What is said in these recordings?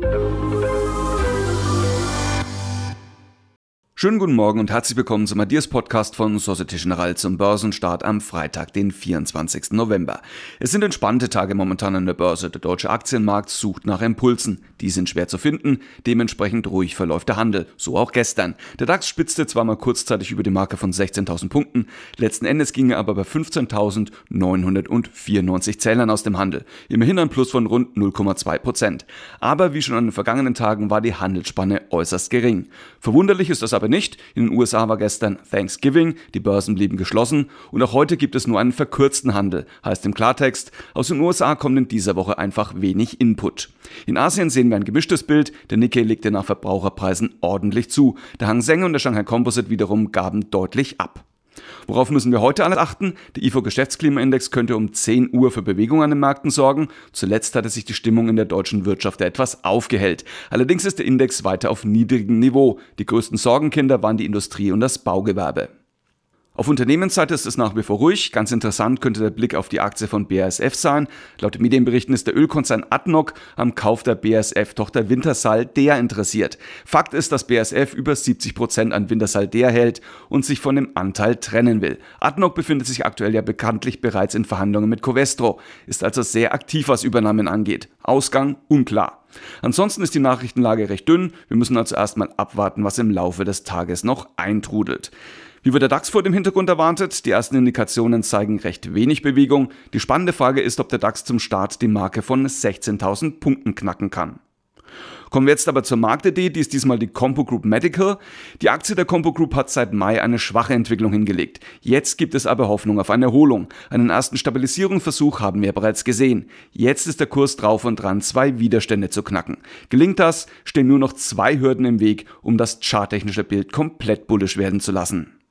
Thank you. Schönen guten Morgen und herzlich willkommen zum Adiers Podcast von Societe Generale zum Börsenstart am Freitag, den 24. November. Es sind entspannte Tage momentan an der Börse. Der deutsche Aktienmarkt sucht nach Impulsen. Die sind schwer zu finden. Dementsprechend ruhig verläuft der Handel. So auch gestern. Der DAX spitzte zwar mal kurzzeitig über die Marke von 16.000 Punkten. Letzten Endes ging er aber bei 15.994 Zählern aus dem Handel. Immerhin ein Plus von rund 0,2 Prozent. Aber wie schon an den vergangenen Tagen war die Handelsspanne äußerst gering. Verwunderlich ist das aber nicht. In den USA war gestern Thanksgiving, die Börsen blieben geschlossen und auch heute gibt es nur einen verkürzten Handel. Heißt im Klartext, aus den USA kommt in dieser Woche einfach wenig Input. In Asien sehen wir ein gemischtes Bild. Der Nikkei legte nach Verbraucherpreisen ordentlich zu. Der Hang Seng und der Shanghai Composite wiederum gaben deutlich ab. Worauf müssen wir heute alle achten? Der IFO-Geschäftsklimaindex könnte um 10 Uhr für Bewegung an den Märkten sorgen. Zuletzt hatte sich die Stimmung in der deutschen Wirtschaft etwas aufgehellt. Allerdings ist der Index weiter auf niedrigem Niveau. Die größten Sorgenkinder waren die Industrie und das Baugewerbe. Auf Unternehmensseite ist es nach wie vor ruhig. Ganz interessant könnte der Blick auf die Aktie von BASF sein. Laut Medienberichten ist der Ölkonzern Adnoc am Kauf der BASF-Tochter Wintersal der interessiert. Fakt ist, dass BASF über 70 Prozent an Wintersal der hält und sich von dem Anteil trennen will. Adnoc befindet sich aktuell ja bekanntlich bereits in Verhandlungen mit Covestro, ist also sehr aktiv, was Übernahmen angeht. Ausgang unklar. Ansonsten ist die Nachrichtenlage recht dünn. Wir müssen also erstmal abwarten, was im Laufe des Tages noch eintrudelt. Wie wird der DAX vor dem Hintergrund erwartet? Die ersten Indikationen zeigen recht wenig Bewegung. Die spannende Frage ist, ob der DAX zum Start die Marke von 16.000 Punkten knacken kann. Kommen wir jetzt aber zur Marktidee, die ist diesmal die Compo Group Medical. Die Aktie der Compo Group hat seit Mai eine schwache Entwicklung hingelegt. Jetzt gibt es aber Hoffnung auf eine Erholung. Einen ersten Stabilisierungsversuch haben wir bereits gesehen. Jetzt ist der Kurs drauf und dran, zwei Widerstände zu knacken. Gelingt das, stehen nur noch zwei Hürden im Weg, um das charttechnische Bild komplett bullisch werden zu lassen.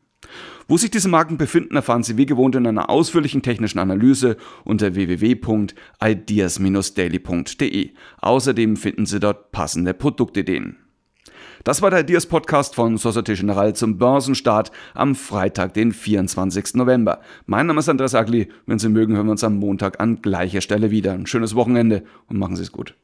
Wo sich diese Marken befinden, erfahren Sie wie gewohnt in einer ausführlichen technischen Analyse unter www.ideas-daily.de. Außerdem finden Sie dort passende Produktideen. Das war der Ideas Podcast von Societe Generale zum Börsenstart am Freitag, den 24. November. Mein Name ist Andreas Agli. Wenn Sie mögen, hören wir uns am Montag an gleicher Stelle wieder. Ein schönes Wochenende und machen Sie es gut.